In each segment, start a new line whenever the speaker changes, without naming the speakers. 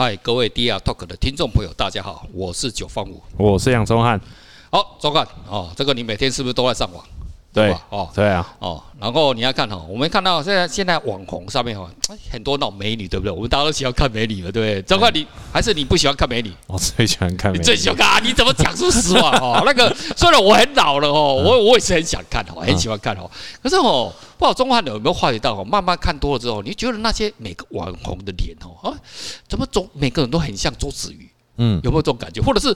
嗨，各位 DR Talk 的听众朋友，大家好，我是九方五，
我是杨宗汉。
好，宗翰哦，这个你每天是不是都在上
网？
对？哦，
对啊，
哦，然后你要看哦，我们看到现在现在网红上面哦，很多那种美女，对不对？我们大家都喜欢看美女的，对不对？宗翰，你还是你不喜欢看美女？
我最喜欢看美女。
你最喜欢看啊？你怎么讲出实话哦？那个虽然我很老了哦，我我也是很想看哦，很喜欢看哦。可是哦，不知道宗翰有没有发觉到哦？慢慢看多了之后，你觉得那些每个网红的脸哦，啊，怎么总每个人都很像周子瑜？嗯，有没有这种感觉？或者是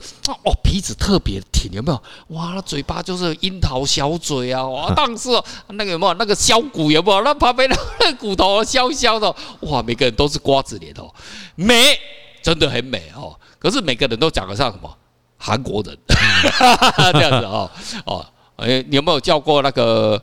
哦，鼻子特别挺，有没有？哇，那嘴巴就是樱桃小嘴啊！哇，但是那个有没有那个削骨？有没有？那旁边的那个骨头削削的，哇，每个人都是瓜子脸哦，美，真的很美哦。可是每个人都长得像什么韩国人，这样子哦哦，哎，你有没有叫过那个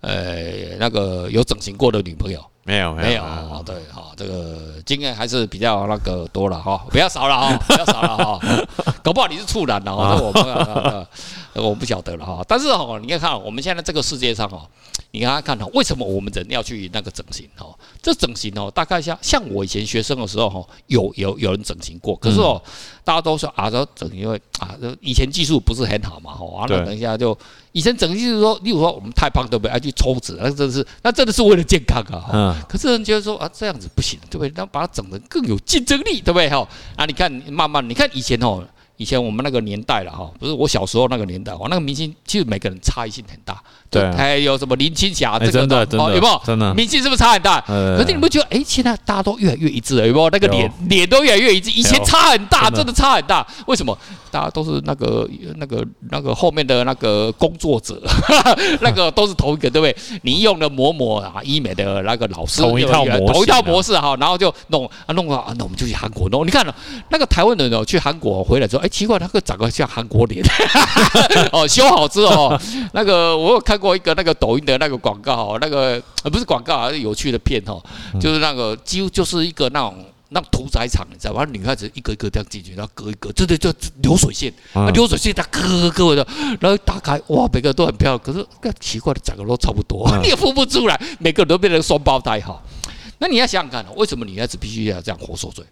呃那个有整形过的女朋友？
没有没有
啊，对哈，这个经验还是比较那个多了哈，不要少了哈，不要少了哈，搞不好你是处男的哈，这我不我不晓得了哈。但是哈，你看看我们现在这个世界上哈，你看看哈，为什么我们人要去那个整形哈？这整形哦，大概像像我以前学生的时候哈，有有有人整形过，可是哦，大家都说啊，说整因为啊，以前技术不是很好嘛哈，完了等一下就以前整形就是说，例如说我们太胖对不对？要去抽脂，那真的是那真的是为了健康啊。嗯。可是人觉得说啊，这样子不行，对不对？那把它整得更有竞争力，对不对？哈，啊，你看，慢慢，你看以前哦，以前我们那个年代了哈，不是我小时候那个年代，哦，那个明星其实每个人差异性很大。对，还有什么林青霞这个的，哦，有没有？真的，明星是不是差很大？可是你不觉得？哎，现在大家都越来越一致了，有没有？那个脸脸都越来越一致，以前差很大，真的差很大。为什么？大家都是那个那个那个后面的那个工作者，那个都是同一个，对不对？你用的某某啊，医美的那个老师，同一套模，同一套模式哈，然后就弄啊弄啊，那我们就去韩国弄。你看了那个台湾人哦，去韩国回来之后，哎，奇怪，那个长得像韩国脸，哦，修好之后，那个我有看。过一个那个抖音的那个广告哦，那个呃不是广告，而是有趣的片哦，就是那个几乎就是一个那种那屠宰场，你知道吧？女孩子一个一个这样进去，然后割一割，真的，就流水线啊，流水线它割割的，然后打开哇，每个都很漂亮，可是更奇怪的，长得都差不多，你也分不出来，每个人都变成双胞胎哈。那你要想想看，为什么女孩子必须要这样活受罪？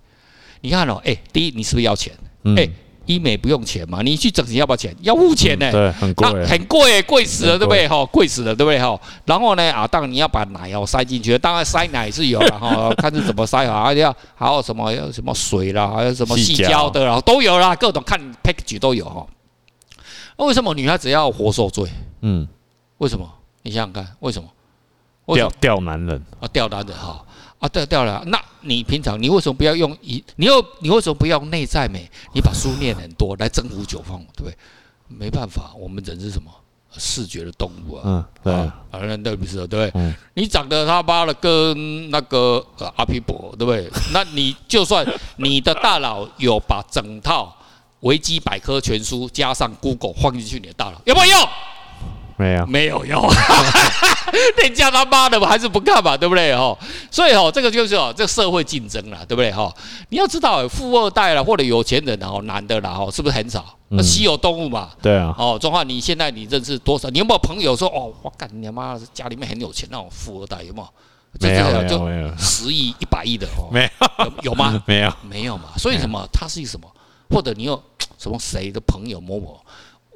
你看哦，哎，第一，你是不是要钱？哎。医美不用钱嘛？你去整形要不要钱？要付钱呢。对，很贵，很贵，贵死了，对不对？哈，贵死了，对不对？哈，然后呢，啊，当然你要把奶哦塞进去，当然塞奶是有了哈，看是怎么塞啊，要还有什么，要什么水啦，还有什么细胶的啦，都有啦，各种看 package 都有哈。那为什么女孩子要活受罪？嗯，为什么？你想想看，为什么？
钓钓男人
啊，钓男人哈。啊，对，掉了。那你平常你为什么不要用一？你又你为什么不要内在美？你把书念很多来征服九方，对不对？没办法，我们人是什么？视觉的动物啊。嗯，对。啊，那对不对？对。嗯。你长得他妈的跟那个阿皮伯，对不对？那你就算你的大脑有把整套维基百科全书加上 Google 放进去，你的大脑有没有用？
没有，
没有用，人家他妈的还是不干嘛，对不对哈？所以哈，这个就是哦，这社会竞争了，对不对哈？你要知道，富二代了或者有钱人然后男的然后是不是很少？那稀有动物嘛。对啊。哦，中华，你现在你认识多少？你有没有朋友说哦，我干你妈的，家里面很有钱那种富二代有没有？
没有，没有，
十亿、一百亿的哦。
没有，
有吗？
没有，
没有嘛。所以什么？他是一个什么？或者你有什么谁的朋友某某？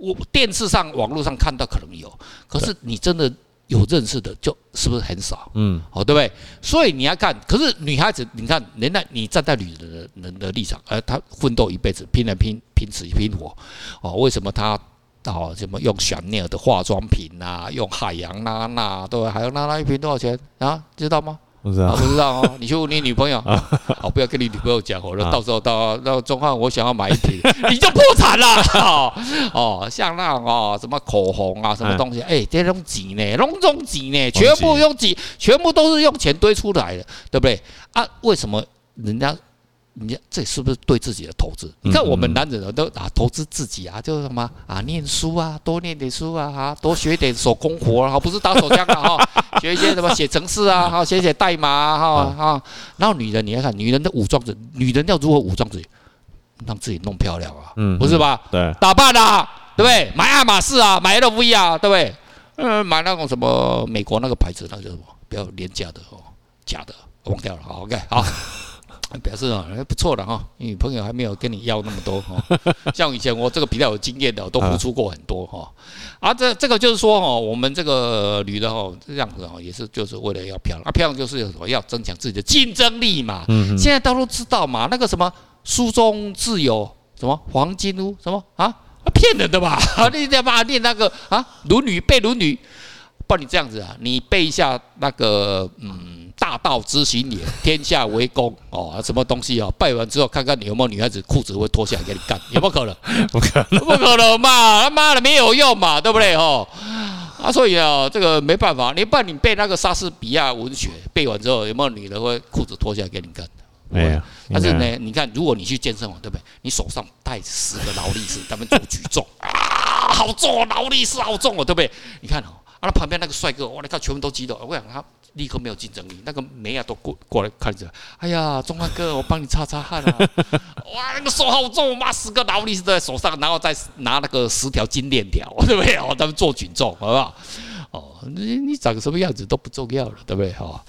我电视上、网络上看到可能有，可是你真的有认识的，就是不是很少？嗯，哦，对不对？所以你要看，可是女孩子，你看，人家你站在女人人的立场，而她奋斗一辈子，拼了拼拼死拼活，哦，为什么她哦什么用香奈儿的化妆品啊，用海洋娜娜，对，海洋娜娜一瓶多少钱啊？知道吗？不知道，不知道哦。你去问你女朋友，好，不要跟你女朋友讲哦。那到时候到那宗翰，我想要买一瓶，你就破产了。哦，像那种哦，什么口红啊，什么东西，哎，这种挤呢，隆重钱呢，全部用挤，全部都是用钱堆出来的，对不对？啊，为什么人家？你这是不是对自己的投资？你看我们男人都啊投资自己啊，就是什么啊念书啊，多念点书啊，哈，多学点手工活啊，不是打手枪啊，哈，学一些什么写程式啊，哈，写写代码啊，哈，哈。然后女人，你要看，女人的武装着，女人要如何武装自己，让自己弄漂亮啊，嗯，不是吧？对，打扮啊，对不对？买爱马仕啊，买 LV 啊，对不对？嗯，买那种什么美国那个牌子，那个叫什么？比较廉价的哦，假的，忘掉了，好，OK，好。表示啊，还不错的哈，女朋友还没有跟你要那么多哈。像以前我这个比较有经验的，都付出过很多哈。啊，这这个就是说哦，我们这个女的哦，这样子哦，也是就是为了要漂亮啊，漂亮就是什么要增强自己的竞争力嘛。嗯。现在大家都知道嘛，那个什么书中自有什么黄金屋什么啊，骗人的吧？你在嘛念那个啊《论语》背《论语》，不然你这样子啊，你背一下那个嗯。大道之行也，天下为公哦，什么东西哦？拜完之后，看看你有没有女孩子裤子会脱下来给你干，有没有可能？
不可能，
不可能嘛！他妈的没有用嘛，对不对哦？啊，所以啊，这个没办法，你不然你背那个莎士比亚文学，背完之后有没有女的会裤子脱下来给你干？
没有。
但是呢，你看，如果你去健身房，对不对？你手上带十个劳力士，他们做举重啊，好重，劳力士好重哦，对不对？你看哦，啊，那旁边那个帅哥，哇，你看全部都激动，我想他。立刻没有竞争力，那个妹啊都过过来看着，哎呀，中华哥，我帮你擦擦汗啊！哇，那个手好重，妈十个劳力士都在手上，然后再拿那个十条金链条，对不对？哦，他们做举重，好不好？哦，你你长什么样子都不重要了，对不对？哈，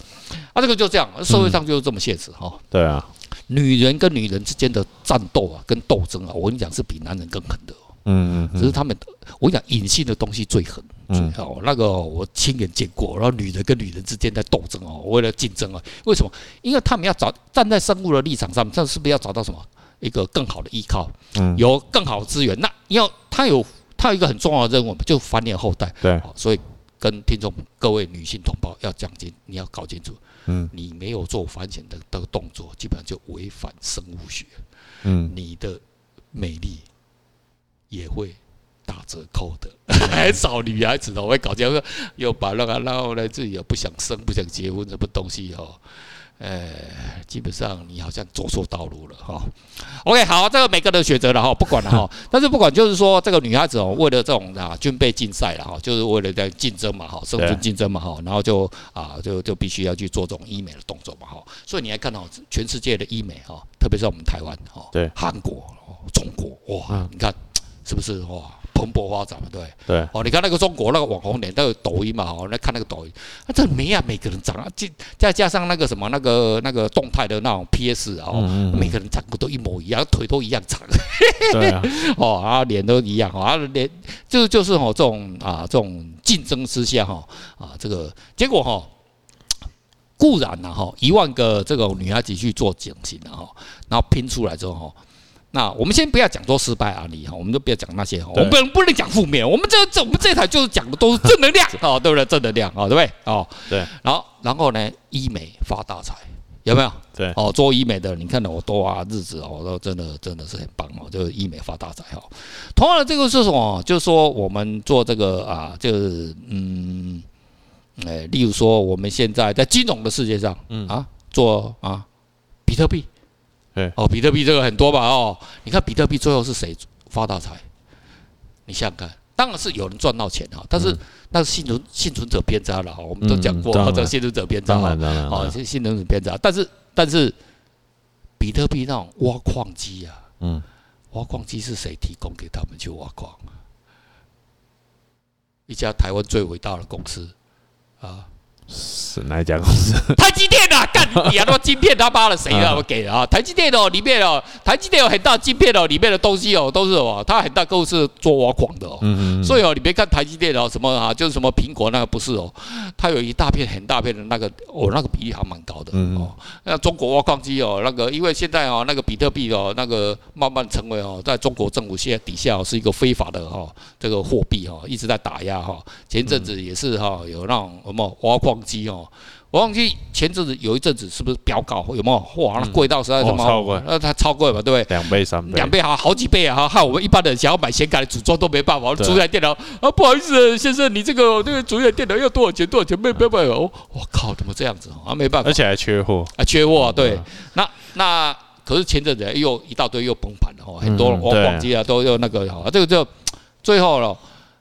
啊，这个就这样，社会上就是这么现实哈、嗯。对啊，女人跟女人之间的战斗啊，跟斗争啊，我跟你讲是比男人更狠的。嗯嗯，只是他们，我讲隐性的东西最狠。嗯，哦，那个我亲眼见过，然后女人跟女人之间在斗争哦，为了竞争啊，为什么？因为他们要找站在生物的立场上，这是不是要找到什么一个更好的依靠？嗯，有更好的资源，那要他有他有一个很重要的任务，就繁衍后代。对，所以跟听众各位女性同胞要讲清，你要搞清楚，嗯，你没有做繁衍的这个动作，基本上就违反生物学。嗯，你的美丽。也会打折扣的，很少女孩子都会搞这样，又把那个然后呢自己又不想生、不想结婚什么东西哦，呃，基本上你好像走错道路了哈。OK，好，这个每个人选择了哈，不管了哈。但是不管就是说，这个女孩子哦，为了这种啊军备竞赛了哈，就是为了在竞争嘛哈，生存竞争嘛哈，然后就啊就就必须要去做这种医美的动作嘛哈。所以你还看到全世界的医美哈，特别是我们台湾哈，对，韩国、中国哇，你看。是不是哇？蓬勃发展嘛，对对哦。你看那个中国那个网红脸，都有抖音嘛，哦，那看那个抖音，那这没啊，每个人长啊，再再加上那个什么那个那个动态的那种 PS 啊，每个人长得都一模一样，腿都一样长，对啊，哦，然后脸都一样，啊，脸就就是哦这种啊这种竞争之下哈啊这个结果哈固然呐哈一万个这个女孩子去做整形了哈，然后拼出来之后哈。那我们先不要讲做失败案例哈，我们就不要讲那些，我们不能不能讲负面，我们这这我们这台就是讲的都是正能量 哦，对不对？正能量哦，对不对？哦，对。然后然后呢，医美发大财，有没有？对。哦，做医美的，你看到我多啊日子哦，都真的真的是很棒哦，就是医美发大财哦。同样的，这个是什么？就是说我们做这个啊，就是嗯，哎，例如说我们现在在金融的世界上，嗯啊，做啊比特币。哦，比特币这个很多吧？哦，你看比特币最后是谁发大财？你想想看，当然是有人赚到钱哈，但是那是幸存幸存者偏差了哈。我们都讲过，这个幸存者偏差啊，哦，幸幸存者偏差。但是但是比特币那种挖矿机啊，嗯，挖矿机是谁提供给他们去挖矿？一家台湾最伟大的公司啊。
是哪一家公司？
台积电啊，干你啊！那晶片他妈的谁啊？我给的啊！台积电哦，里面哦，台积电有很大晶片哦，里面的东西哦，都是哦，它很大个是做挖矿的哦。嗯嗯。所以哦，你别看台积电哦，什么啊，就是什么苹果那个不是哦，它有一大片很大片的那个哦，那个比例还蛮高的哦。那中国挖矿机哦，那个因为现在哦，那个比特币哦，那个慢慢成为哦，在中国政府现在底下是一个非法的哈，这个货币哈，一直在打压哈。前阵子也是哈，有那种什么挖矿机哦。我忘记前阵子有一阵子是不是飙高有没有？哇，那贵到实在什么？超贵，那它超贵嘛，对不对？两倍、三倍，两倍好好几倍啊！哈，害我们一般人想要买显卡的组装都没办法。主台电脑啊，不好意思，先生，你这个这个主台电脑要多少钱？多少钱？没没办法，我我靠，怎么这样子啊？没办法，
而且还缺货
啊，缺货。对，那那可是前阵子又一大堆又崩盘了哦，很多挖矿机啊都又那个哈，这个就最后了。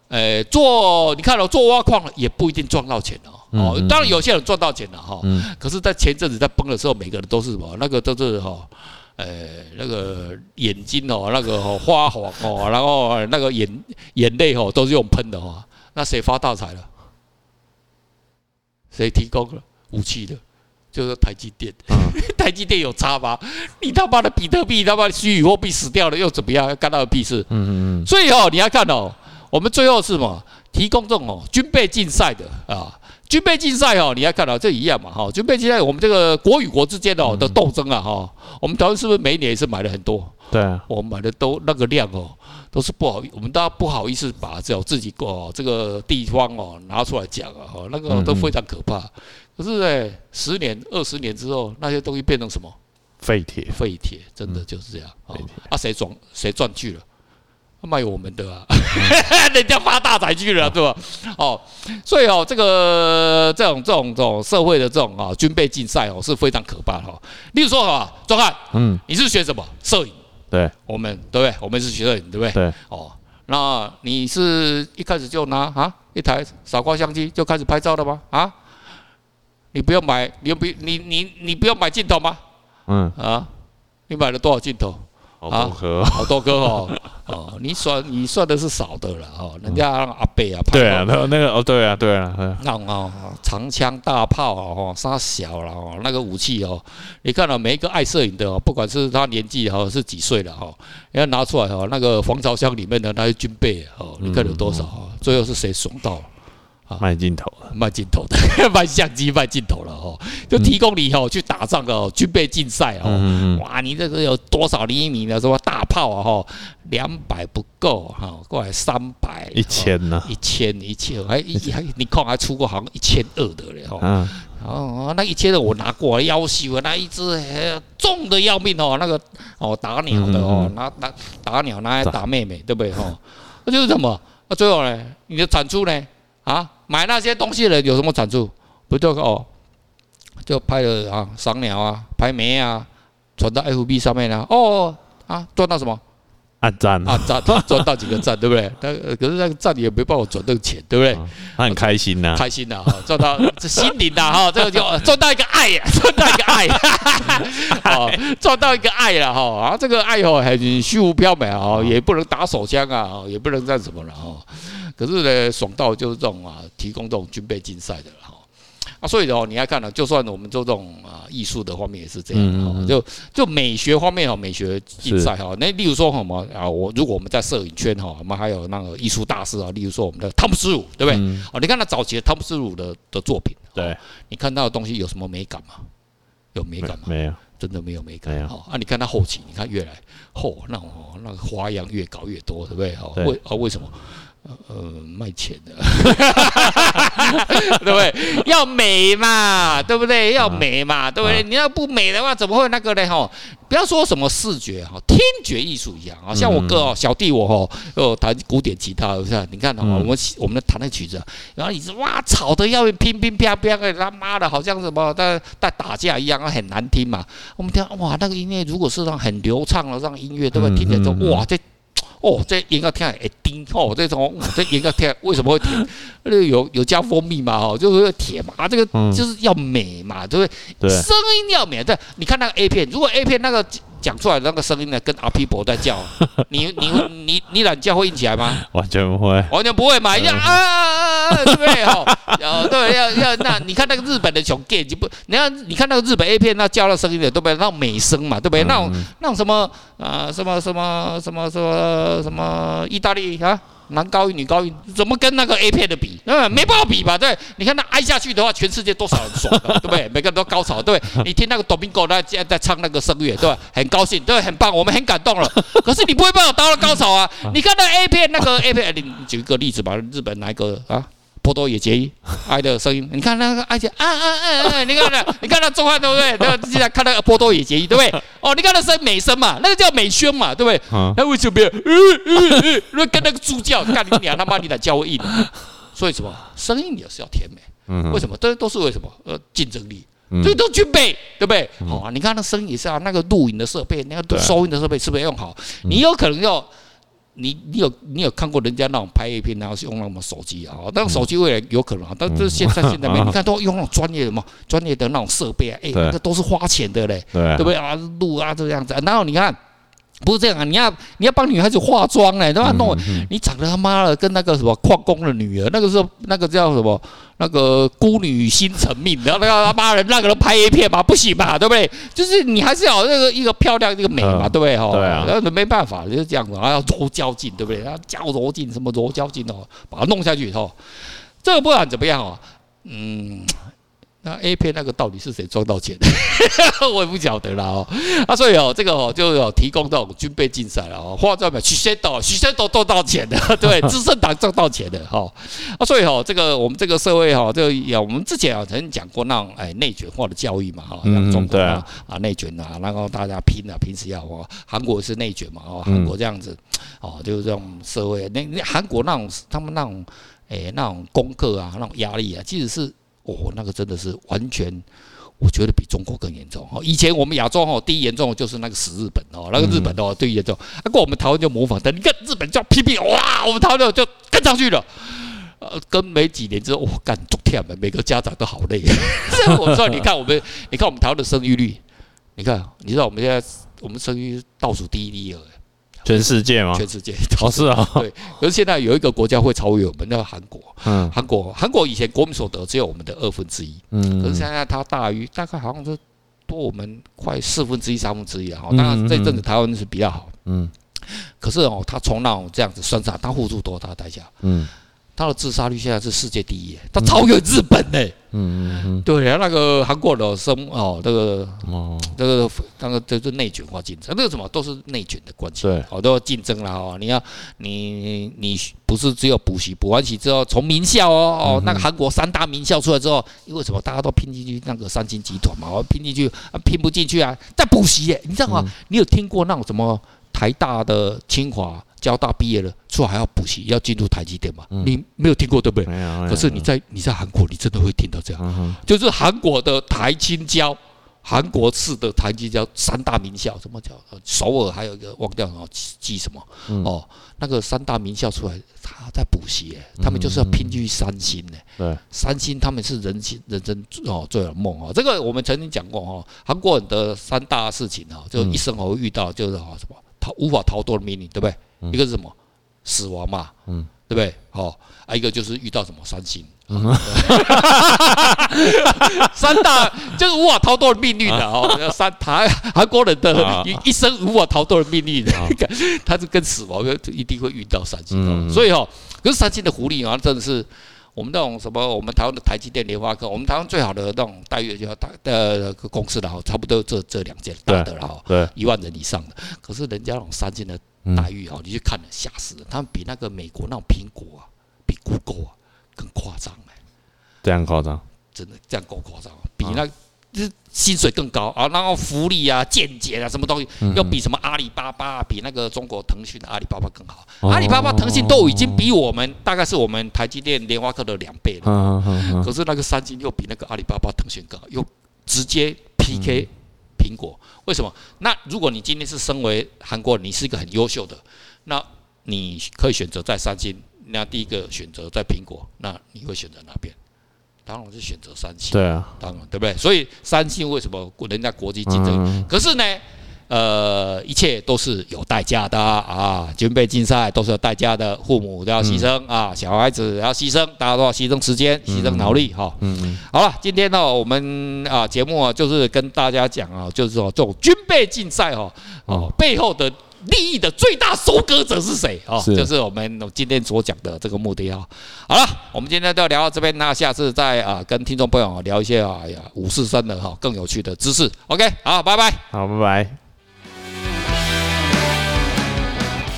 诶，做你看了做挖矿也不一定赚到钱哦。哦，当然有些人赚到钱了哈，可是，在前阵子在崩的时候，每个人都是什么？那个都是哈，呃，那个眼睛哦，那个花黄哦，然后那个眼眼泪哦，都是用喷的哈。那谁发大财了？谁提供了武器的？就是台积电。台积电有差吗？你他妈的比特币他妈虚拟货币死掉了又怎么样？干他的屁事？嗯嗯嗯。所以哦，你要看哦，我们最后是什么？提供这种哦军备竞赛的啊，军备竞赛哦，你要看到这一样嘛哈，军备竞赛我们这个国与国之间哦的斗争啊哈，我们台湾是不是每一年也是买了很多？
对啊，
我们买的都那个量哦，都是不好，我们大家不好意思把这种自己哦这个地方哦拿出来讲啊哈，那个都非常可怕。可是呢，十年、二十年之后，那些东西变成什么？
废铁，
废铁，真的就是这样。嗯、啊，谁赚谁赚去了？卖我们的啊，人家发大财去了，对吧？哦，所以哦，这个这种这种这种社会的这种啊军备竞赛哦是非常可怕的哈。例如说啊，壮汉，嗯，你是学什么？摄影。对，我们对不对？我们是学摄影，对不对？对。哦，那你是一开始就拿啊一台傻瓜相机就开始拍照的吗？啊？你不用买，你不你你你不用买镜头吗？嗯。啊？你买了多少镜头？好多颗，好多颗哦。哦，你算你算的是少的了哦，人家阿伯啊，
对啊，那那个哦，对啊，对啊，
那种哦，长枪大炮哦，杀小了哦，那个武器哦，你看到每一个爱摄影的哦，不管是他年纪哦是几岁了哦，要拿出来哦，那个防潮箱里面的那些军备哦，你看有多少啊？最后是谁怂到？
卖镜头了，
卖镜头的，卖相机，卖镜头了哦，就提供你哦去打仗哦，军备竞赛哦，哇，你这个有多少厘米的什么大炮啊哈，两百不够哈，过来三百，
一千呢，
一千一千，还一还你看还出过好像一千二的嘞哈，哦，那一千的我拿过来要挟那一只重的要命哦，那个哦打鸟的哦，拿拿打鸟拿来打。妹妹，对不对？哈？那就是什么？那最后呢，你的产出呢？啊，买那些东西的人有什么产出？不就哦，就拍了啊，赏鸟啊，拍美啊，传到 FB 上面啊，哦啊，赚到什么？
按赞
啊，赞，赚到几个赞，对不对？但可是那个赞也没办法赚那个钱，对不对？
他很开心呐，
开心呐，赚到这心灵呐，哈，这个就 赚到一个爱，赚到一个爱，哦，赚到一个爱了哈，啊，这个爱哦很虚无缥缈啊，也不能打手枪啊，也不能干什么了哈。可是呢，爽到就是这种啊，提供这种军备竞赛的哈啊，所以哦，你要看呢，就算我们做这种啊艺术的方面也是这样哈，就就美学方面哦，美学竞赛哈，那例如说什么啊，我如果我们在摄影圈哈，我们还有那个艺术大师啊，例如说我们的汤姆斯鲁，对不对？哦，你看他早期的汤姆斯鲁的的作品，对，你看到的东西有什么美感吗？有美感吗？
没有，
真的没有美感。好啊，你看他后期，你看越来后那种那个花样越搞越多，对不对？哦，为啊为什么？呃，卖钱的，对不对？要美嘛，对不对？要美嘛，对不对？你要不美的话，怎么会那个呢？哈，不要说什么视觉哈，听觉艺术一样啊。像我哥哦，小弟我哈，哦，弹古典吉他，是吧？你看哈，我们我们弹那曲子，然后一直哇吵得要乒乒啪啪的，他妈的，好像什么在在打架一样，很难听嘛。我们听哇，那个音乐如果是让很流畅的让音乐，对不对？听起来就哇这。哦，这应该听会甜哦，这种这应该听为什么会甜？那个有有加蜂蜜嘛？哦，就是甜嘛，这个就是要美嘛，对不对？对，声音要美。对，你看那个 A 片，如果 A 片那个。讲出来的那个声音呢，跟阿皮伯在叫，你你你你懒觉会硬起来吗？
完全不会，
完全不会嘛！要啊啊啊，对不对？哦，对，要要那你看那个日本的熊 gay 就不，你看你看那个日本 A 片那叫的声音的，对不对？那种美声嘛，对不对？那种那种什么啊，什么什么什么什么什么意大利啊？男高音女高音怎么跟那个 A 片的比？嗯，没办法比吧？对，你看他挨下去的话，全世界多少人爽的，对不对？每个人都高潮，对对？你听那个 Domingo 那在在唱那个声乐，对吧？很高兴，对，很棒，我们很感动了。可是你不会帮我达到高潮啊？你看那 A 片那个 A 片，你举一个例子吧，日本哪一个啊？波多野结衣爱的声音，你看那个爱姐啊啊啊啊！你看那，你看那做饭对不对？对，现在看那个波多野结衣对不对？哦，你看那声美声嘛，那个叫美宣嘛，对不对？那为什么？嗯嗯嗯，那跟那个猪叫，干你娘他妈你的叫我硬，所以什么声音也是要甜美？为什么？这都是为什么？呃，竞争力，所以都具备，对不对？好啊，你看那声音也是啊，那个录影的设备，那个收音的设备是不是要用好？你有可能要。你你有你有看过人家那种拍 A 片，然后是用那种手机啊？但手机未来有可能啊，但是现在现在没，你看都用那种专业的嘛，专业的那种设备啊，哎，那个都是花钱的嘞，对不对啊？录啊这样子，然后你看不是这样啊！你要你要帮女孩子化妆哎，对吧弄。你长得他妈的跟那个什么矿工的女儿，那个时候那个叫什么？那个孤女心成命，然后那个他妈的那个人拍 A 片嘛，不行嘛，对不对？就是你还是要那个一个漂亮一个美嘛，对不对？哈，对啊，然后没办法，就是这样子，然后要柔焦劲，对不对？要加柔镜，什么柔焦劲哦，把它弄下去以后，这个不管怎么样哦，嗯。那 A 片那个到底是谁赚到钱的？我也不晓得啦哦。啊，所以哦，这个哦就有提供到军备竞赛了哦。化妆品许仙岛，许仙岛赚到钱的，对，资生堂赚到钱的哈。啊，所以哦，这个我们这个社会哈，就有我们之前啊曾经讲过那种哎内卷化的教育嘛哈，像中国啊啊内卷啊，然后大家拼啊，平时要哦，韩国是内卷嘛哦，韩国这样子哦，就是这种社会那那韩国那种他们那种哎那种功课啊，那种压力啊，其实是。哦，那个真的是完全，我觉得比中国更严重哦。以前我们亚洲哦，第一严重的就是那个死日本哦，那个日本哦，最严重。不过我们台湾就模仿的，你看日本叫批评，哇，我们台湾就跟上去了。呃，跟没几年之后，哇，干足天了，每个家长都好累。我说，你看我们，你看我们台湾的生育率，你看，你知道我们现在我们生育倒数第一第二。
全世界吗？
全世界
哦，是啊，
对。可是现在有一个国家会超越我们，那个韩国。嗯，韩国，韩国以前国民所得只有我们的二分之一。嗯。可是现在它大于，大概好像是多我们快四分之一、三分之一啊。当然这阵子台湾是比较好。嗯。可是哦，他从那种这样子算上，他付出多大的代价？嗯。他的自杀率现在是世界第一，他超越日本呢。嗯嗯嗯，对啊，那个韩国的生哦，那个哦，这个那个就是内卷化竞争，那个什么都是内卷的关系。对，好多竞争啦哦，你要你你不是只有补习，补完习之后从名校哦哦，那个韩国三大名校出来之后，因为什么大家都拼进去那个三星集团嘛，我拼进去拼不进去啊，再补习耶，你知道吗？你有听过那种什么台大的、清华？交大毕业了，出来还要补习，要进入台积电嘛？嗯、你没有听过对不对？可是你在你在韩国，你真的会听到这样，就是韩国的台青交，韩国式的台清交三大名校，什么叫首尔？还有一个忘掉了，记什么？嗯、哦，那个三大名校出来，他在补习，他们就是要拼进去三星呢。三星他们是人心人生哦最有梦哦。这个我们曾经讲过哦，韩国人的三大事情哦，就一生会遇到就是哦什么逃无法逃脱的命运，对不对？一个是什么？死亡嘛，嗯，对不对？好，啊，一个就是遇到什么三星，三大就是无法逃脱的命运的哦。三台韩国人的一一生无法逃脱的命运的，他是跟死亡一定会遇到三星。所以哈，可是三星的福利啊，真的是我们那种什么，我们台湾的台积电、联发科，我们台湾最好的那种待遇就要大的公司的哈，差不多这这两件大的了哈，对，一万人以上的。可是人家那种三星的。待遇哦，你去看了吓死了，他们比那个美国那种苹果啊，比 Google 啊更夸张哎，
这样夸张，
真的这样够夸张，比那就是薪水更高啊，然后福利啊、见解啊，什么东西，要比什么阿里巴巴，比那个中国腾讯的阿里巴巴更好。阿里巴巴、腾讯都已经比我们大概是我们台积电、联发科的两倍了，可是那个三星又比那个阿里巴巴、腾讯更好，又直接 PK。苹果为什么？那如果你今天是身为韩国人，你是一个很优秀的，那你可以选择在三星。那第一个选择在苹果，那你会选择哪边？当然是选择三星。对啊，当然对不对？所以三星为什么人家国际竞争？嗯、可是呢？呃，一切都是有代价的啊！军备竞赛都是有代价的，父母都要牺牲啊，小孩子要牺牲，大家都要牺牲时间、牺牲脑力哈。嗯嗯。好了，今天呢，我们啊节目啊，就是跟大家讲啊，就是说这种军备竞赛哈，哦背后的利益的最大收割者是谁啊？就是我们今天所讲的这个目的啊。好了，我们今天就聊到这边，那下次再啊跟听众朋友聊一些啊呀五四三的哈更有趣的知识。OK，好，拜拜。
好，拜拜。